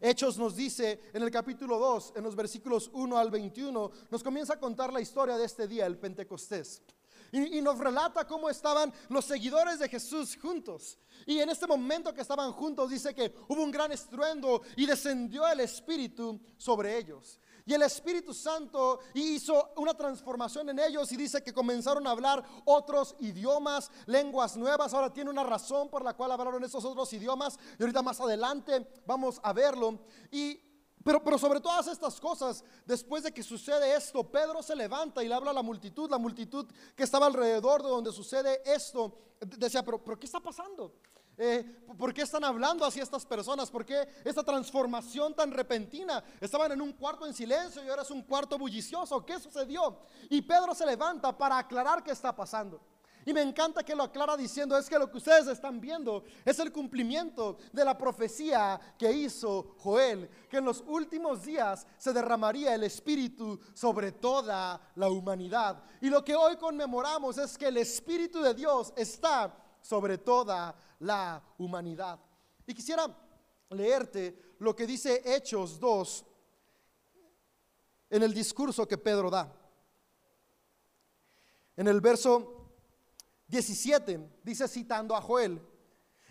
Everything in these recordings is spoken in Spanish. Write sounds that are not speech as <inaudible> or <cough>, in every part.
Hechos nos dice en el capítulo 2, en los versículos 1 al 21, nos comienza a contar la historia de este día, el Pentecostés. Y, y, nos relata cómo estaban los seguidores de Jesús juntos. Y en este momento que estaban juntos dice que hubo un gran estruendo y descendió el Espíritu sobre ellos. Y el Espíritu Santo hizo una transformación en ellos y dice que comenzaron a hablar otros idiomas, lenguas nuevas. Ahora tiene una razón por la cual hablaron esos otros idiomas. Y ahorita más adelante vamos a verlo. Y pero, pero, sobre todas estas cosas, después de que sucede esto, Pedro se levanta y le habla a la multitud, la multitud que estaba alrededor de donde sucede esto, decía, pero, pero ¿qué está pasando? Eh, ¿Por qué están hablando así estas personas? ¿Por qué esta transformación tan repentina? Estaban en un cuarto en silencio y ahora es un cuarto bullicioso. ¿Qué sucedió? Y Pedro se levanta para aclarar qué está pasando. Y me encanta que lo aclara diciendo, es que lo que ustedes están viendo es el cumplimiento de la profecía que hizo Joel, que en los últimos días se derramaría el Espíritu sobre toda la humanidad. Y lo que hoy conmemoramos es que el Espíritu de Dios está sobre toda la humanidad. Y quisiera leerte lo que dice Hechos 2 en el discurso que Pedro da. En el verso 17 dice citando a Joel,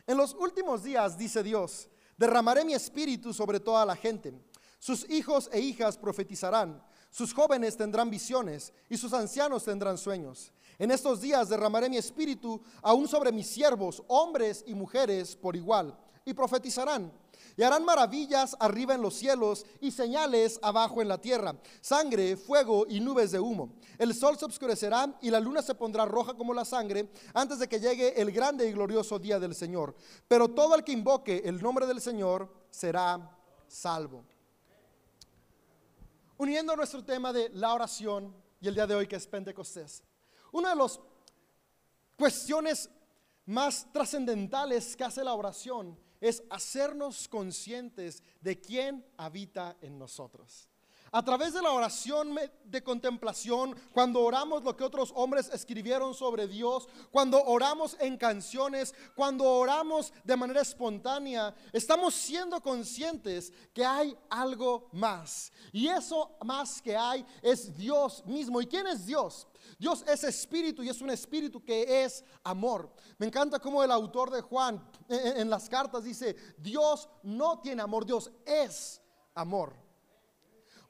en los últimos días, dice Dios, derramaré mi espíritu sobre toda la gente. Sus hijos e hijas profetizarán, sus jóvenes tendrán visiones y sus ancianos tendrán sueños. En estos días derramaré mi espíritu aún sobre mis siervos, hombres y mujeres por igual, y profetizarán. Y harán maravillas arriba en los cielos y señales abajo en la tierra, sangre, fuego y nubes de humo. El sol se oscurecerá y la luna se pondrá roja como la sangre antes de que llegue el grande y glorioso día del Señor. Pero todo el que invoque el nombre del Señor será salvo. Uniendo nuestro tema de la oración y el día de hoy que es Pentecostés. Una de las cuestiones más trascendentales que hace la oración es hacernos conscientes de quién habita en nosotros. A través de la oración de contemplación, cuando oramos lo que otros hombres escribieron sobre Dios, cuando oramos en canciones, cuando oramos de manera espontánea, estamos siendo conscientes que hay algo más. Y eso más que hay es Dios mismo. ¿Y quién es Dios? Dios es espíritu y es un espíritu que es amor. Me encanta como el autor de Juan en, las cartas dice, Dios no tiene amor, Dios es amor.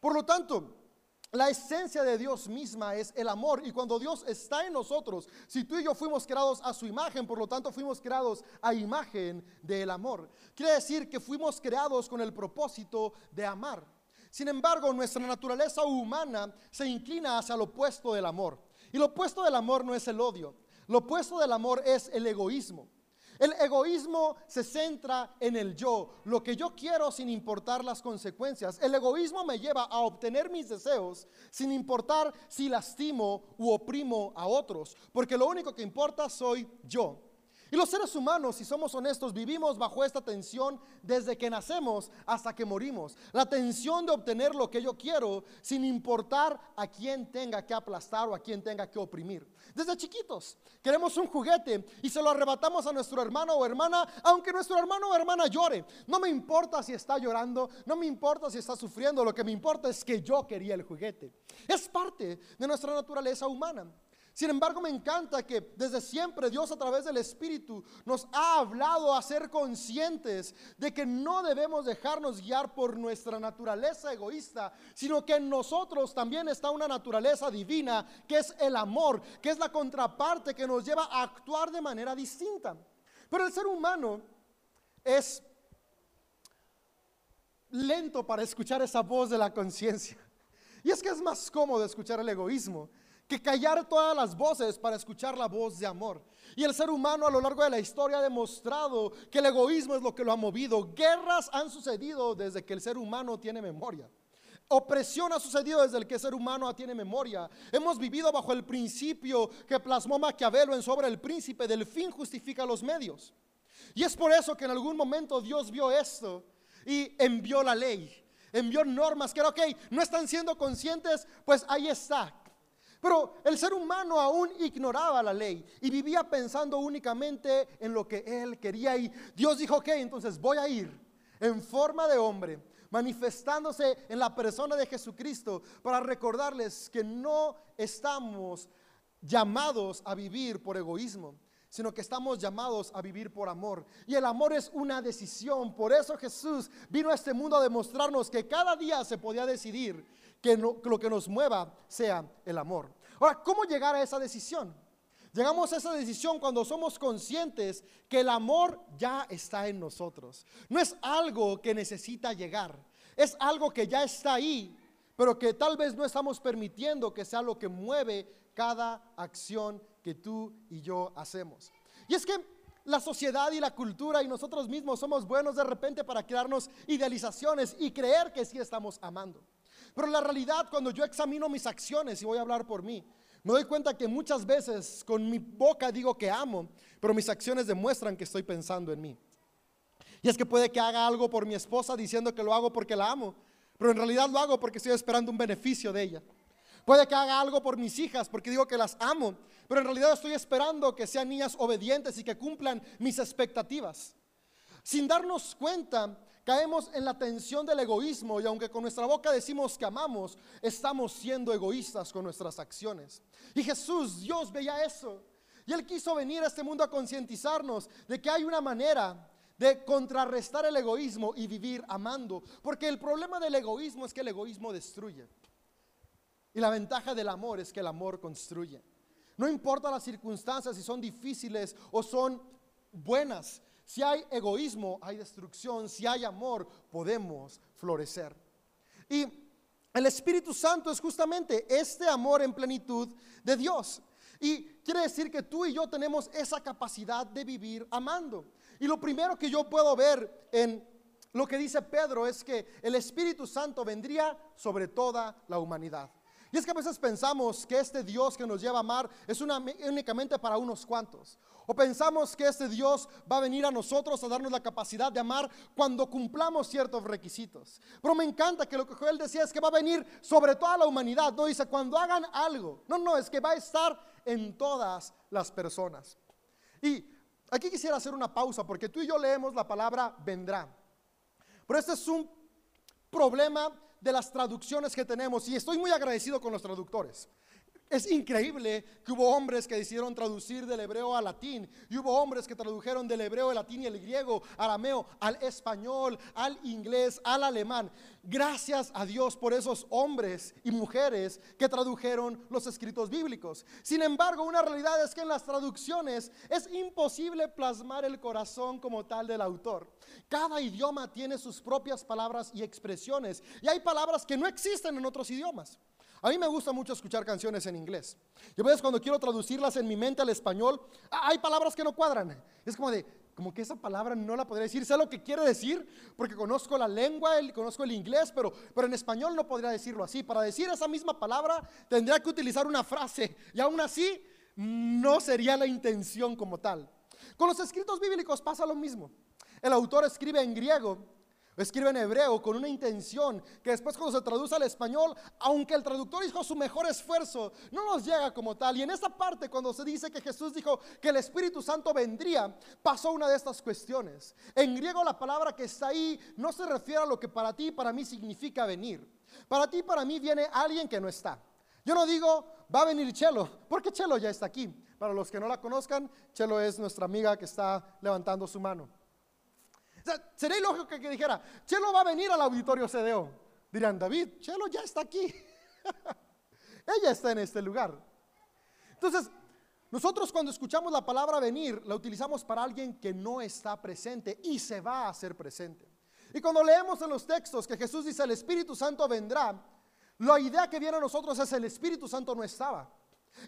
Por lo tanto, la esencia de Dios misma es el amor y cuando Dios está en nosotros, si tú y yo fuimos creados a su imagen, por lo tanto fuimos creados a imagen del amor. Quiere decir que fuimos creados con el propósito de amar. Sin embargo, nuestra naturaleza humana se inclina hacia lo opuesto del amor. Y lo opuesto del amor no es el odio, lo opuesto del amor es el egoísmo. El egoísmo se centra en el yo, lo que yo quiero sin importar las consecuencias. El egoísmo me lleva a obtener mis deseos sin importar si lastimo u oprimo a otros, porque lo único que importa soy yo. Y los seres humanos, si somos honestos, vivimos bajo esta tensión desde que nacemos hasta que morimos. La tensión de obtener lo que yo quiero sin importar a quién tenga que aplastar o a quién tenga que oprimir. Desde chiquitos queremos un juguete y se lo arrebatamos a nuestro hermano o hermana, aunque nuestro hermano o hermana llore. No me importa si está llorando, no me importa si está sufriendo, lo que me importa es que yo quería el juguete. Es parte de nuestra naturaleza humana. Sin embargo, me encanta que desde siempre Dios a través del Espíritu nos ha hablado a ser conscientes de que no debemos dejarnos guiar por nuestra naturaleza egoísta, sino que en nosotros también está una naturaleza divina, que es el amor, que es la contraparte que nos lleva a actuar de manera distinta. Pero el ser humano es lento para escuchar esa voz de la conciencia. Y es que es más cómodo escuchar el egoísmo que callar todas las voces para escuchar la voz de amor. Y el ser humano a lo largo de la historia ha demostrado que el egoísmo es lo que lo ha movido. Guerras han sucedido desde que el ser humano tiene memoria. Opresión ha sucedido desde el que el ser humano tiene memoria. Hemos vivido bajo el principio que plasmó Maquiavelo en sobre el príncipe del fin justifica los medios. Y es por eso que en algún momento Dios vio esto y envió la ley, envió normas que era, ok, no están siendo conscientes, pues ahí está, pero el ser humano aún ignoraba la ley y vivía pensando únicamente en lo que él quería. Y Dios dijo, ok, entonces voy a ir en forma de hombre, manifestándose en la persona de Jesucristo para recordarles que no estamos llamados a vivir por egoísmo, sino que estamos llamados a vivir por amor. Y el amor es una decisión. Por eso Jesús vino a este mundo a demostrarnos que cada día se podía decidir que, lo que nos mueva sea el amor. Ahora, ¿cómo llegar a esa decisión? Llegamos a esa decisión cuando somos conscientes que el amor ya está en nosotros. No es algo que necesita llegar, es algo que ya está ahí, pero que tal vez no estamos permitiendo que sea lo que mueve cada acción que tú y yo hacemos. Y es que la sociedad y la cultura y nosotros mismos somos buenos de repente para crearnos idealizaciones y creer que sí estamos amando. Pero la realidad, cuando yo examino mis acciones, y voy a hablar por mí, me doy cuenta que muchas veces con mi boca digo que amo, pero mis acciones demuestran que estoy pensando en mí. Y es que puede que haga algo por mi esposa diciendo que lo hago porque la amo, pero en realidad lo hago porque estoy esperando un beneficio de ella. Puede que haga algo por mis hijas porque digo que las amo, pero en realidad estoy esperando que sean niñas obedientes y que cumplan mis expectativas. Sin darnos cuenta, caemos en la tensión del egoísmo y aunque con nuestra boca decimos que amamos, estamos siendo egoístas con nuestras acciones. Y Jesús, Dios veía eso. Y Él quiso venir a este mundo a concientizarnos de que hay una manera de contrarrestar el egoísmo y vivir amando. Porque el problema del egoísmo es que el egoísmo destruye. Y la ventaja del amor es que el amor construye. No importa las circunstancias, si son difíciles o son buenas. Si hay egoísmo, hay destrucción. Si hay amor, podemos florecer. Y el Espíritu Santo es justamente este amor en plenitud de Dios. Y quiere decir que tú y yo tenemos esa capacidad de vivir amando. Y lo primero que yo puedo ver en lo que dice Pedro es que el Espíritu Santo vendría sobre toda la humanidad. Y es que a veces pensamos que este Dios que nos lleva a amar es únicamente para unos cuantos. O pensamos que este Dios va a venir a nosotros a darnos la capacidad de amar cuando cumplamos ciertos requisitos. Pero me encanta que lo que Joel decía es que va a venir sobre toda la humanidad. No dice cuando hagan algo. No, no, es que va a estar en todas las personas. Y aquí quisiera hacer una pausa porque tú y yo leemos la palabra vendrá. Pero este es un problema de las traducciones que tenemos y estoy muy agradecido con los traductores. Es increíble que hubo hombres que decidieron traducir del hebreo al latín y hubo hombres que tradujeron del hebreo, al latín y el griego, arameo, al español, al inglés, al alemán. Gracias a Dios por esos hombres y mujeres que tradujeron los escritos bíblicos. Sin embargo, una realidad es que en las traducciones es imposible plasmar el corazón como tal del autor. Cada idioma tiene sus propias palabras y expresiones y hay palabras que no existen en otros idiomas. A mí me gusta mucho escuchar canciones en inglés. Y a veces cuando quiero traducirlas en mi mente al español, hay palabras que no cuadran. Es como de, como que esa palabra no la podría decir. Sé lo que quiere decir porque conozco la lengua, conozco el inglés, pero, pero en español no podría decirlo así. Para decir esa misma palabra tendría que utilizar una frase y aún así no sería la intención como tal. Con los escritos bíblicos pasa lo mismo. El autor escribe en griego escribe en hebreo con una intención que después cuando se traduce al español, aunque el traductor hizo su mejor esfuerzo, no nos llega como tal. Y en esta parte, cuando se dice que Jesús dijo que el Espíritu Santo vendría, pasó una de estas cuestiones. En griego la palabra que está ahí no se refiere a lo que para ti y para mí significa venir. Para ti y para mí viene alguien que no está. Yo no digo, va a venir Chelo, porque Chelo ya está aquí. Para los que no la conozcan, Chelo es nuestra amiga que está levantando su mano sería ilógico que, dijera, Chelo va a venir al auditorio CDO. Dirán, David, Chelo ya está aquí. <laughs> Ella está en este lugar. Entonces, nosotros cuando escuchamos la palabra venir, la utilizamos para alguien que no está presente y se va a hacer presente. Y cuando leemos en los textos que Jesús dice, el Espíritu Santo vendrá, la idea que viene a nosotros es el Espíritu Santo no estaba.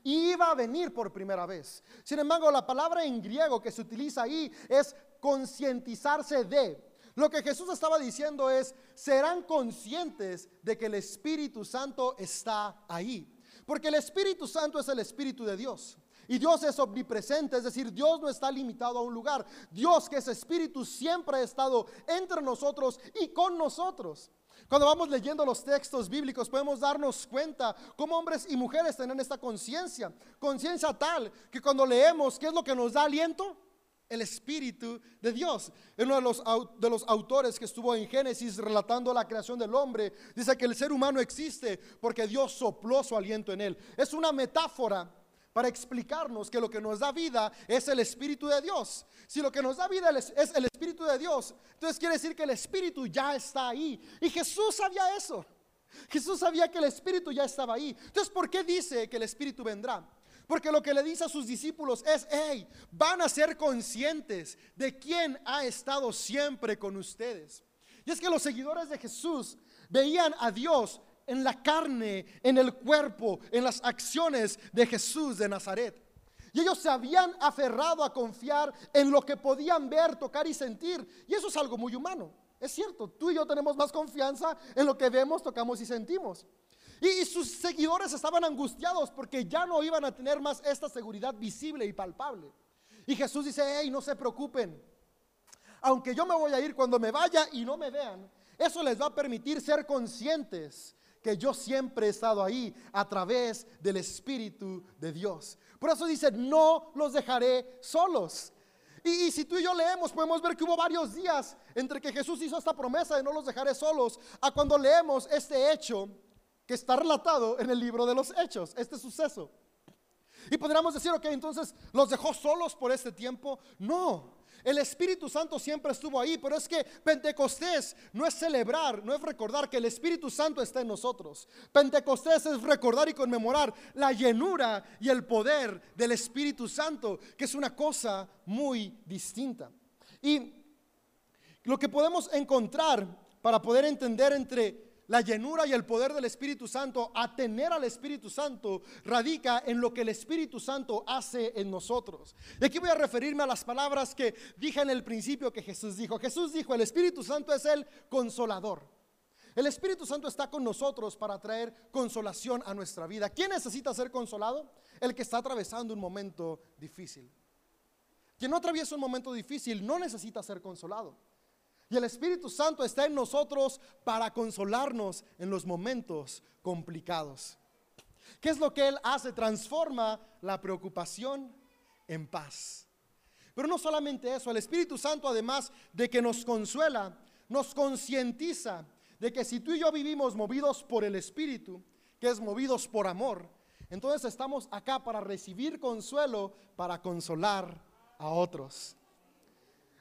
Y iba a venir por primera vez. Sin embargo, la palabra en griego que se utiliza ahí es concientizarse de. Lo que Jesús estaba diciendo es, serán conscientes de que el Espíritu Santo está ahí. Porque el Espíritu Santo es el Espíritu de Dios. Y Dios es omnipresente, es decir, Dios no está limitado a un lugar. Dios que es Espíritu siempre ha estado entre nosotros y con nosotros. Cuando vamos leyendo los textos bíblicos podemos darnos cuenta cómo hombres y mujeres tienen esta conciencia, conciencia tal que cuando leemos, ¿qué es lo que nos da aliento? El Espíritu de Dios. Uno de los, de los autores que estuvo en Génesis relatando la creación del hombre dice que el ser humano existe porque Dios sopló su aliento en él. Es una metáfora para explicarnos que lo que nos da vida es el Espíritu de Dios. Si lo que nos da vida es el Espíritu de Dios, entonces quiere decir que el Espíritu ya está ahí. Y Jesús sabía eso. Jesús sabía que el Espíritu ya estaba ahí. Entonces, ¿por qué dice que el Espíritu vendrá? Porque lo que le dice a sus discípulos es, hey, van a ser conscientes de quién ha estado siempre con ustedes. Y es que los seguidores de Jesús veían a Dios en la carne, en el cuerpo, en las acciones de Jesús de Nazaret. Y ellos se habían aferrado a confiar en lo que podían ver, tocar y sentir. Y eso es algo muy humano. Es cierto, tú y yo tenemos más confianza en lo que vemos, tocamos y sentimos. Y, sus seguidores estaban angustiados porque ya no iban a tener más esta seguridad visible y palpable. Y Jesús dice, hey, no se preocupen. Aunque yo me voy a ir cuando me vaya y no me vean, eso les va a permitir ser conscientes que yo siempre he estado ahí a través del Espíritu de Dios. Por eso dice, no los dejaré solos. Y, y, si tú y yo leemos, podemos ver que hubo varios días entre que Jesús hizo esta promesa de no los dejaré solos, a cuando leemos este hecho que está relatado en el libro de los hechos, este suceso. Y podríamos decir, ok, entonces los dejó solos por este tiempo. No, el Espíritu Santo siempre estuvo ahí, pero es que Pentecostés no es celebrar, no es recordar que el Espíritu Santo está en nosotros. Pentecostés es recordar y conmemorar la llenura y el poder del Espíritu Santo, que es una cosa muy distinta. Y lo que podemos encontrar para poder entender entre la llenura y el poder del Espíritu Santo, a tener al Espíritu Santo, radica en lo que el Espíritu Santo hace en nosotros. Y aquí voy a referirme a las palabras que dije en el principio que Jesús dijo. Jesús dijo, el Espíritu Santo es el consolador. El Espíritu Santo está con nosotros para traer consolación a nuestra vida. ¿Quién necesita ser consolado? El que está atravesando un momento difícil. Quien no atraviesa un momento difícil no necesita ser consolado. El Espíritu Santo está en nosotros para consolarnos en los momentos complicados. ¿Qué es lo que Él hace? Transforma la preocupación en paz. Pero no solamente eso, el Espíritu Santo además de que nos consuela, nos concientiza de que si tú y yo vivimos movidos por el Espíritu, que es movidos por amor, entonces estamos acá para recibir consuelo, para consolar a otros.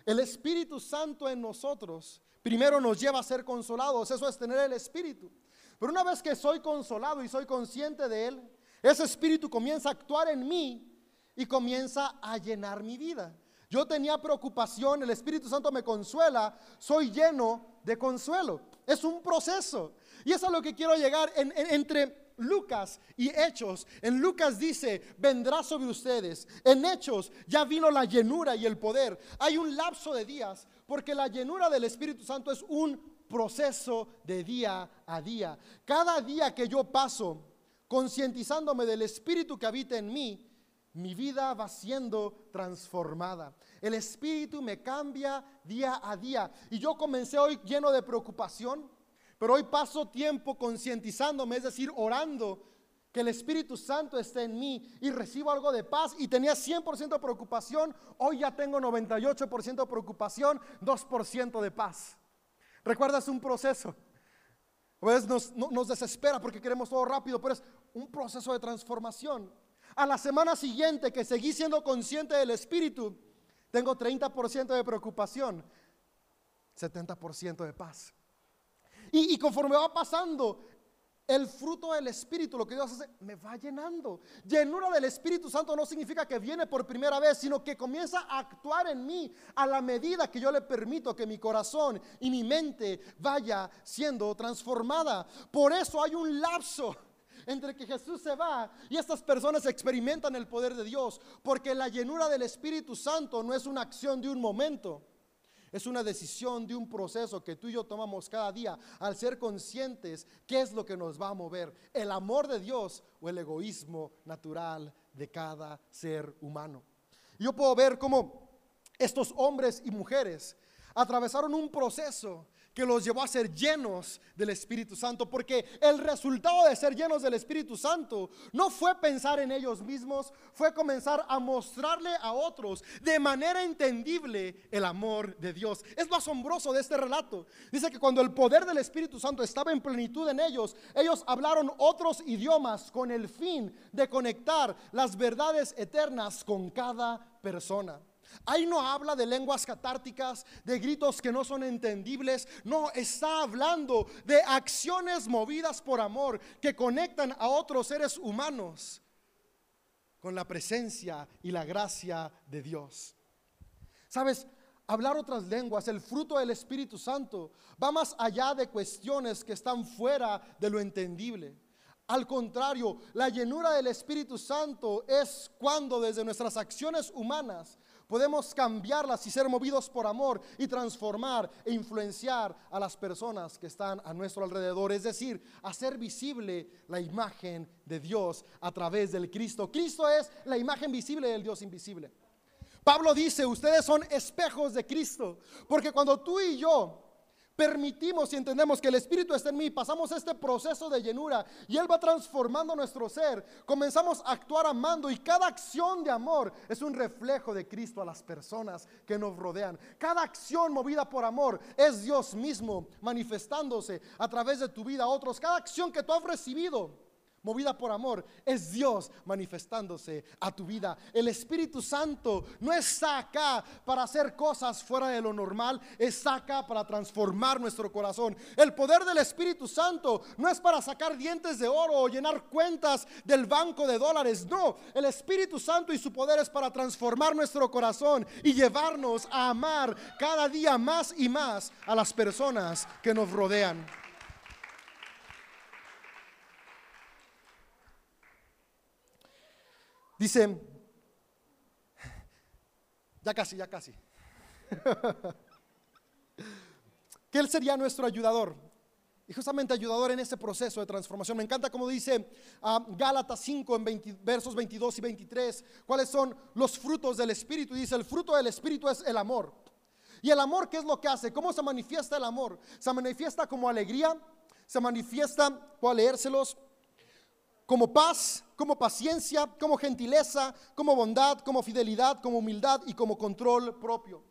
El Espíritu Santo en nosotros primero nos lleva a ser consolados, eso es tener el Espíritu. Pero una vez que soy consolado y soy consciente de Él, ese Espíritu comienza a actuar en mí y comienza a llenar mi vida. Yo tenía preocupación, el Espíritu Santo me consuela, soy lleno de consuelo. Es un proceso. Y eso es a lo que quiero llegar entre Lucas y Hechos. En Lucas dice, vendrá sobre ustedes. En Hechos ya vino la llenura y el poder. Hay un lapso de días porque la llenura del Espíritu Santo es un proceso de día a día. Cada día que yo paso concientizándome del Espíritu que habita en mí, mi vida va siendo transformada. El Espíritu me cambia día a día. Y yo comencé hoy lleno de preocupación pero hoy paso tiempo concientizándome, es decir, orando que el Espíritu Santo esté en mí y recibo algo de paz y tenía 100% de preocupación, hoy ya tengo 98% de preocupación, 2% de paz. ¿Recuerdas un proceso? Pues nos, nos desespera porque queremos todo rápido, pero es un proceso de transformación. A la semana siguiente que seguí siendo consciente del Espíritu, tengo 30% de preocupación, 70% de paz. Y, conforme va pasando el fruto del Espíritu, lo que Dios hace, me va llenando. Llenura del Espíritu Santo no significa que viene por primera vez, sino que comienza a actuar en mí a la medida que yo le permito que mi corazón y mi mente vaya siendo transformada. Por eso hay un lapso entre que Jesús se va y estas personas experimentan el poder de Dios, porque la llenura del Espíritu Santo no es una acción de un momento es una decisión de un proceso que tú y yo tomamos cada día al ser conscientes qué es lo que nos va a mover, el amor de Dios o el egoísmo natural de cada ser humano. Yo puedo ver cómo estos hombres y mujeres atravesaron un proceso que los llevó a ser llenos del Espíritu Santo, porque el resultado de ser llenos del Espíritu Santo no fue pensar en ellos mismos, fue comenzar a mostrarle a otros de manera entendible el amor de Dios. Es lo asombroso de este relato. Dice que cuando el poder del Espíritu Santo estaba en plenitud en ellos, ellos hablaron otros idiomas con el fin de conectar las verdades eternas con cada persona. Ahí no habla de lenguas catárticas, de gritos que no son entendibles. No, está hablando de acciones movidas por amor que conectan a otros seres humanos con la presencia y la gracia de Dios. Sabes, hablar otras lenguas, el fruto del Espíritu Santo, va más allá de cuestiones que están fuera de lo entendible. Al contrario, la llenura del Espíritu Santo es cuando desde nuestras acciones humanas podemos cambiarlas y ser movidos por amor y transformar e influenciar a las personas que están a nuestro alrededor. Es decir, hacer visible la imagen de Dios a través del Cristo. Cristo es la imagen visible del Dios invisible. Pablo dice, ustedes son espejos de Cristo, porque cuando tú y yo permitimos y entendemos que el Espíritu está en mí, pasamos este proceso de llenura y Él va transformando nuestro ser, comenzamos a actuar amando y cada acción de amor es un reflejo de Cristo a las personas que nos rodean. Cada acción movida por amor es Dios mismo manifestándose a través de tu vida a otros. Cada acción que tú has recibido movida por amor, es Dios manifestándose a tu vida. El Espíritu Santo no está acá para hacer cosas fuera de lo normal, está acá para transformar nuestro corazón. El poder del Espíritu Santo no es para sacar dientes de oro o llenar cuentas del banco de dólares, no, el Espíritu Santo y su poder es para transformar nuestro corazón y llevarnos a amar cada día más y más a las personas que nos rodean. Dice, ya casi, ya casi, <laughs> que Él sería nuestro ayudador. Y justamente ayudador en ese proceso de transformación. Me encanta como dice uh, Gálatas 5 en versos 22 y 23, cuáles son los frutos del Espíritu. Y dice, el fruto del Espíritu es el amor. ¿Y el amor qué es lo que hace? ¿Cómo se manifiesta el amor? Se manifiesta como alegría, se manifiesta, puedo leérselos, como paz, como paciencia, como gentileza, como bondad, como fidelidad, como humildad y como control propio.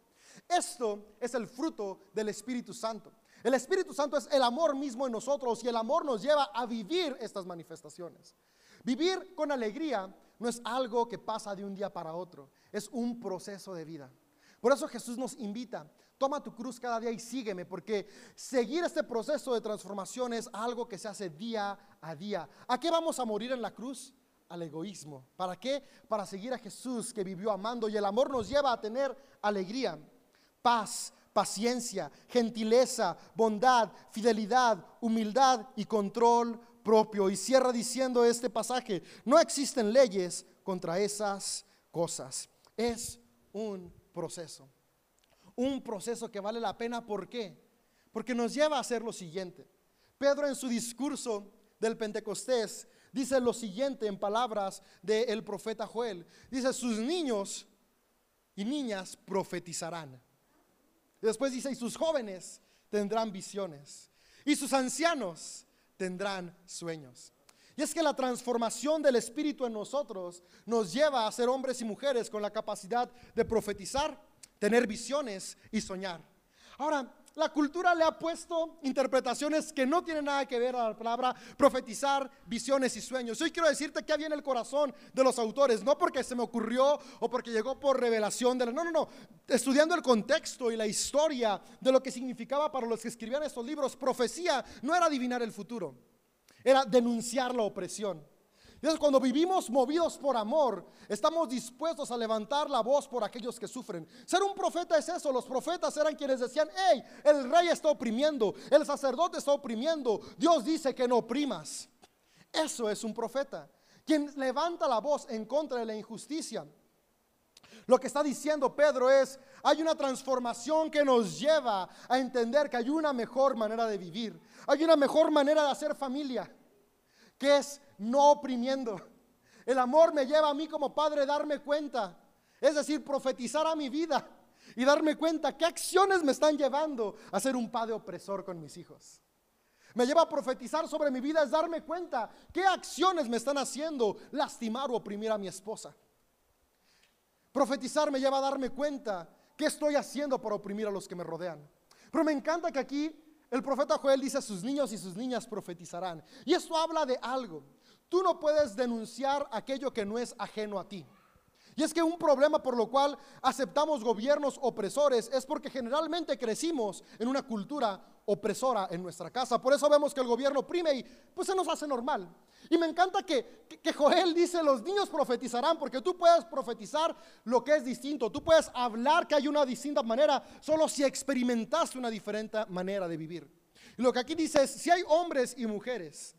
Esto es el fruto del Espíritu Santo. El Espíritu Santo es el amor mismo en nosotros y el amor nos lleva a vivir estas manifestaciones. Vivir con alegría no es algo que pasa de un día para otro, es un proceso de vida. Por eso Jesús nos invita Toma tu cruz cada día y sígueme, porque seguir este proceso de transformación es algo que se hace día a día. ¿A qué vamos a morir en la cruz? Al egoísmo. ¿Para qué? Para seguir a Jesús que vivió amando y el amor nos lleva a tener alegría, paz, paciencia, gentileza, bondad, fidelidad, humildad y control propio. Y cierra diciendo este pasaje, no existen leyes contra esas cosas. Es un proceso un proceso que vale la pena. ¿Por qué? Porque nos lleva a hacer lo siguiente. Pedro en su discurso del Pentecostés dice lo siguiente en palabras del profeta Joel. Dice, sus niños y niñas profetizarán. Después dice, y sus jóvenes tendrán visiones. Y sus ancianos tendrán sueños. Y es que la transformación del Espíritu en nosotros nos lleva a ser hombres y mujeres con la capacidad de profetizar, tener visiones y soñar. Ahora, la cultura le ha puesto interpretaciones que no tienen nada que ver a la palabra profetizar, visiones y sueños. Hoy quiero decirte que había en el corazón de los autores, no porque se me ocurrió o porque llegó por revelación de la... No, no, no. Estudiando el contexto y la historia de lo que significaba para los que escribían estos libros, profecía no era adivinar el futuro, era denunciar la opresión. Entonces, cuando vivimos movidos por amor, estamos dispuestos a levantar la voz por aquellos que sufren. Ser un profeta es eso. Los profetas eran quienes decían, hey, el rey está oprimiendo, el sacerdote está oprimiendo. Dios dice que no oprimas. Eso es un profeta. Quien levanta la voz en contra de la injusticia. Lo que está diciendo Pedro es, hay una transformación que nos lleva a entender que hay una mejor manera de vivir. Hay una mejor manera de hacer familia, que es no oprimiendo. El amor me lleva a mí como padre darme cuenta, es decir, profetizar a mi vida y darme cuenta qué acciones me están llevando a ser un padre opresor con mis hijos. Me lleva a profetizar sobre mi vida es darme cuenta qué acciones me están haciendo lastimar o oprimir a mi esposa. Profetizar me lleva a darme cuenta qué estoy haciendo para oprimir a los que me rodean. Pero me encanta que aquí el profeta Joel dice, sus niños y sus niñas profetizarán. Y esto habla de algo. Tú no puedes denunciar aquello que no es ajeno a ti. Y es que un problema por lo cual aceptamos gobiernos opresores es porque generalmente crecimos en una cultura opresora en nuestra casa. Por eso vemos que el gobierno oprime y pues se nos hace normal. Y me encanta que, que, Joel dice, los niños profetizarán, porque tú puedes profetizar lo que es distinto, tú puedes hablar que hay una distinta manera, solo si experimentaste una diferente manera de vivir. Y lo que aquí dice es, si hay hombres y mujeres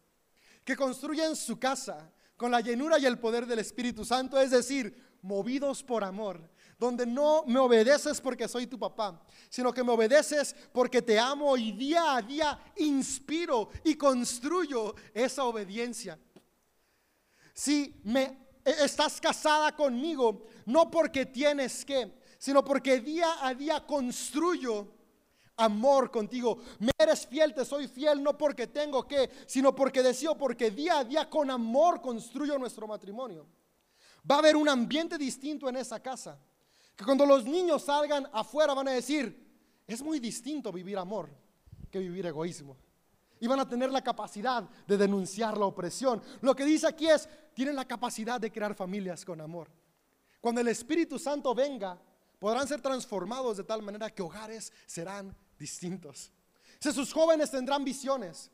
que construyen su casa con la llenura y el poder del Espíritu Santo, es decir, movidos por amor, donde no me obedeces porque soy tu papá, sino que me obedeces porque te amo y día a día inspiro y construyo esa obediencia. Si me e, estás casada conmigo, no porque tienes que, sino porque día a día construyo amor contigo. Me eres fiel, te soy fiel, no porque tengo que, sino porque deseo, porque día a día con amor construyo nuestro matrimonio. Va a haber un ambiente distinto en esa casa. Que cuando los niños salgan afuera van a decir, es muy distinto vivir amor que vivir egoísmo. Y van a tener la capacidad de denunciar la opresión. Lo que dice aquí es, tienen la capacidad de crear familias con amor. Cuando el Espíritu Santo venga, podrán ser transformados de tal manera que hogares serán distintos. Si sus jóvenes tendrán visiones,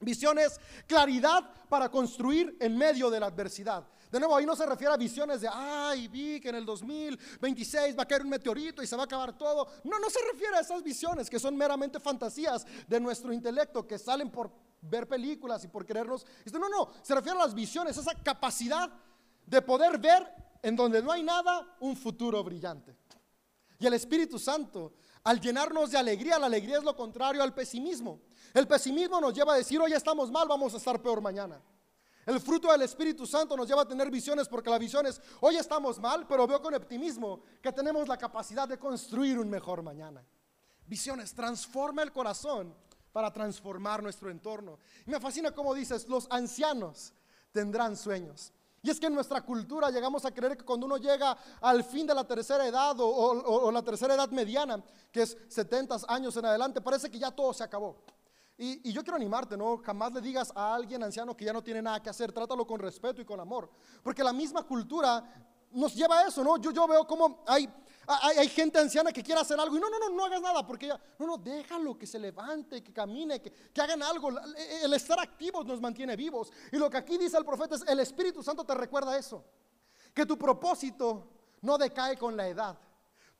visiones, claridad para construir en medio de la adversidad. De nuevo, ahí no se refiere a visiones de, ay, vi que en el 2026 va a caer un meteorito y se va a acabar todo. No, no se refiere a esas visiones que son meramente fantasías de nuestro intelecto, que salen por ver películas y por querernos. No, no, se refiere a las visiones, esa capacidad de poder ver en donde no hay nada un futuro brillante. Y el Espíritu Santo, al llenarnos de alegría, la alegría es lo contrario al pesimismo. El pesimismo nos lleva a decir, hoy estamos mal, vamos a estar peor mañana. El fruto del Espíritu Santo nos lleva a tener visiones porque la visión es, hoy estamos mal, pero veo con optimismo que tenemos la capacidad de construir un mejor mañana. Visiones, transforma el corazón para transformar nuestro entorno. Me fascina cómo dices, los ancianos tendrán sueños. Y es que en nuestra cultura llegamos a creer que cuando uno llega al fin de la tercera edad o, la tercera edad mediana, que es 70 años en adelante, parece que ya todo se acabó. Y, yo quiero animarte, ¿no? Jamás le digas a alguien anciano que ya no tiene nada que hacer, trátalo con respeto y con amor. Porque la misma cultura nos lleva a eso, ¿no? Yo, yo veo como hay, hay, gente anciana que quiere hacer algo y no, no, no, no hagas nada, porque ya, no, no, déjalo que se levante, que camine, que, que hagan algo. El estar activos nos mantiene vivos. Y lo que aquí dice el profeta es, el Espíritu Santo te recuerda eso, que tu propósito no decae con la edad.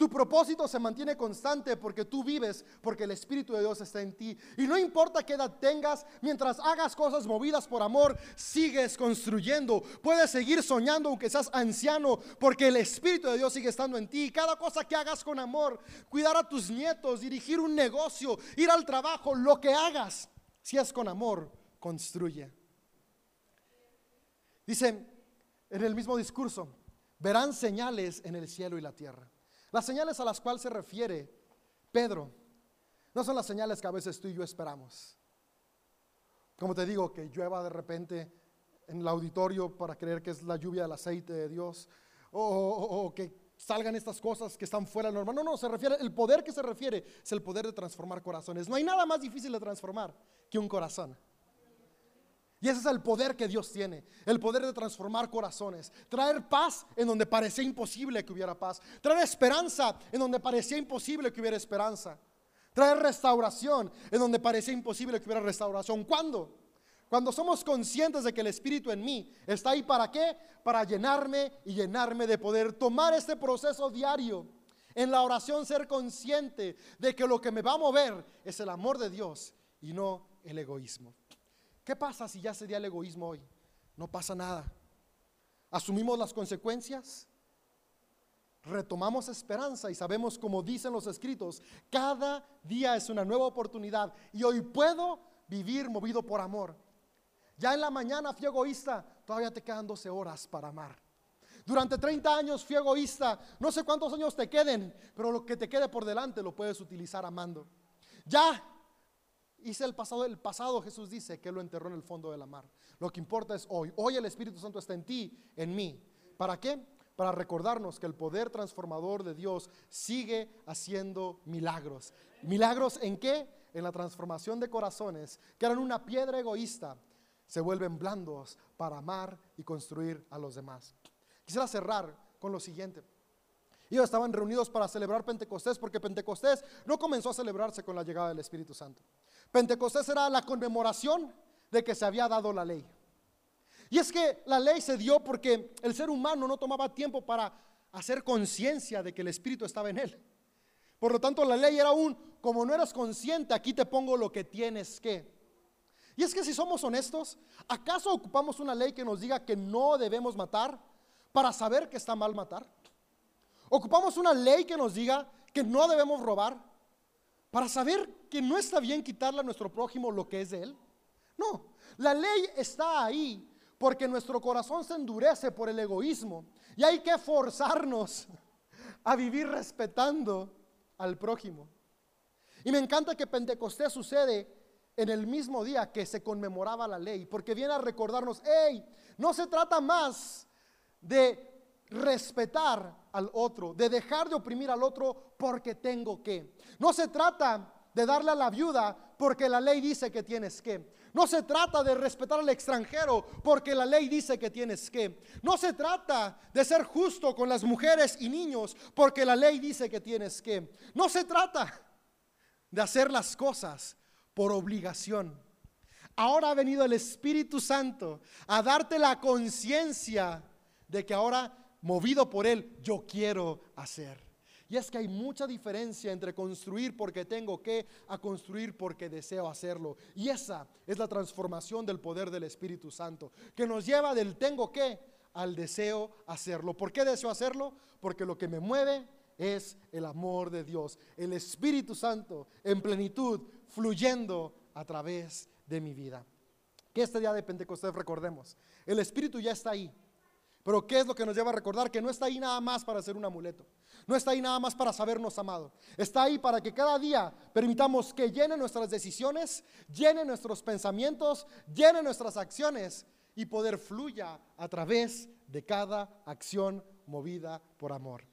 Tu propósito se mantiene constante porque tú vives, porque el Espíritu de Dios está en ti. Y no importa qué edad tengas, mientras hagas cosas movidas por amor, sigues construyendo. Puedes seguir soñando aunque seas anciano, porque el Espíritu de Dios sigue estando en ti. Cada cosa que hagas con amor, cuidar a tus nietos, dirigir un negocio, ir al trabajo, lo que hagas, si es con amor, construye. Dice en el mismo discurso, verán señales en el cielo y la tierra. Las señales a las cuales se refiere Pedro no son las señales que a veces tú y yo esperamos. Como te digo, que llueva de repente en el auditorio para creer que es la lluvia del aceite de Dios, o, que salgan estas cosas que están fuera de normal. No, no, se refiere, el poder que se refiere es el poder de transformar corazones. No hay nada más difícil de transformar que un corazón. Y ese es el poder que Dios tiene, el poder de transformar corazones, traer paz en donde parecía imposible que hubiera paz, traer esperanza en donde parecía imposible que hubiera esperanza, traer restauración en donde parecía imposible que hubiera restauración. ¿Cuándo? Cuando somos conscientes de que el Espíritu en mí está ahí para qué? Para llenarme y llenarme de poder, tomar este proceso diario. En la oración ser consciente de que lo que me va a mover es el amor de Dios y no el egoísmo. ¿Qué pasa si ya sería el egoísmo hoy? No pasa nada. Asumimos las consecuencias, retomamos esperanza y sabemos, como dicen los escritos, cada día es una nueva oportunidad y hoy puedo vivir movido por amor. Ya en la mañana fui egoísta, todavía te quedan 12 horas para amar. Durante 30 años fui egoísta. No sé cuántos años te queden, pero lo que te quede por delante lo puedes utilizar amando. Ya hice el pasado. El pasado Jesús dice que lo enterró en el fondo de la mar. Lo que importa es hoy. Hoy el Espíritu Santo está en ti, en mí. ¿Para qué? Para recordarnos que el poder transformador de Dios sigue haciendo milagros. ¿Milagros en qué? En la transformación de corazones que eran una piedra egoísta, se vuelven blandos para amar y construir a los demás. Quisiera cerrar con lo siguiente. Ellos estaban reunidos para celebrar Pentecostés porque Pentecostés no comenzó a celebrarse con la llegada del Espíritu Santo. Pentecostés era la conmemoración de que se había dado la ley. Y es que la ley se dio porque el ser humano no tomaba tiempo para hacer conciencia de que el Espíritu estaba en él. Por lo tanto, la ley era un, como no eras consciente, aquí te pongo lo que tienes que. Y es que si somos honestos, ¿acaso ocupamos una ley que nos diga que no debemos matar para saber que está mal matar? ¿Ocupamos una ley que nos diga que no debemos robar para saber que no está bien quitarle a nuestro prójimo lo que es de él? No, la ley está ahí porque nuestro corazón se endurece por el egoísmo y hay que forzarnos <laughs> a vivir respetando al prójimo. Y me encanta que Pentecostés sucede en el mismo día que se conmemoraba la ley, porque viene a recordarnos, hey, no se trata más de respetar al otro, de dejar de oprimir al otro porque tengo que. No se trata de darle a la viuda porque la ley dice que tienes que. No se trata de respetar al extranjero porque la ley dice que tienes que. No se trata de ser justo con las mujeres y niños porque la ley dice que tienes que. No se trata de hacer las cosas por obligación. Ahora ha venido el Espíritu Santo a darte la conciencia de que ahora, movido por Él, yo quiero hacer. Y es que hay mucha diferencia entre construir porque tengo que a construir porque deseo hacerlo. Y esa es la transformación del poder del Espíritu Santo, que nos lleva del tengo que al deseo hacerlo. ¿Por qué deseo hacerlo? Porque lo que me mueve es el amor de Dios, el Espíritu Santo en plenitud, fluyendo a través de mi vida. Que este día de Pentecostés recordemos, el Espíritu ya está ahí. Pero ¿qué es lo que nos lleva a recordar? Que no está ahí nada más para ser un amuleto. No está ahí nada más para sabernos amado. Está ahí para que cada día permitamos que llene nuestras decisiones, llene nuestros pensamientos, llene nuestras acciones y poder fluya a través de cada acción movida por amor.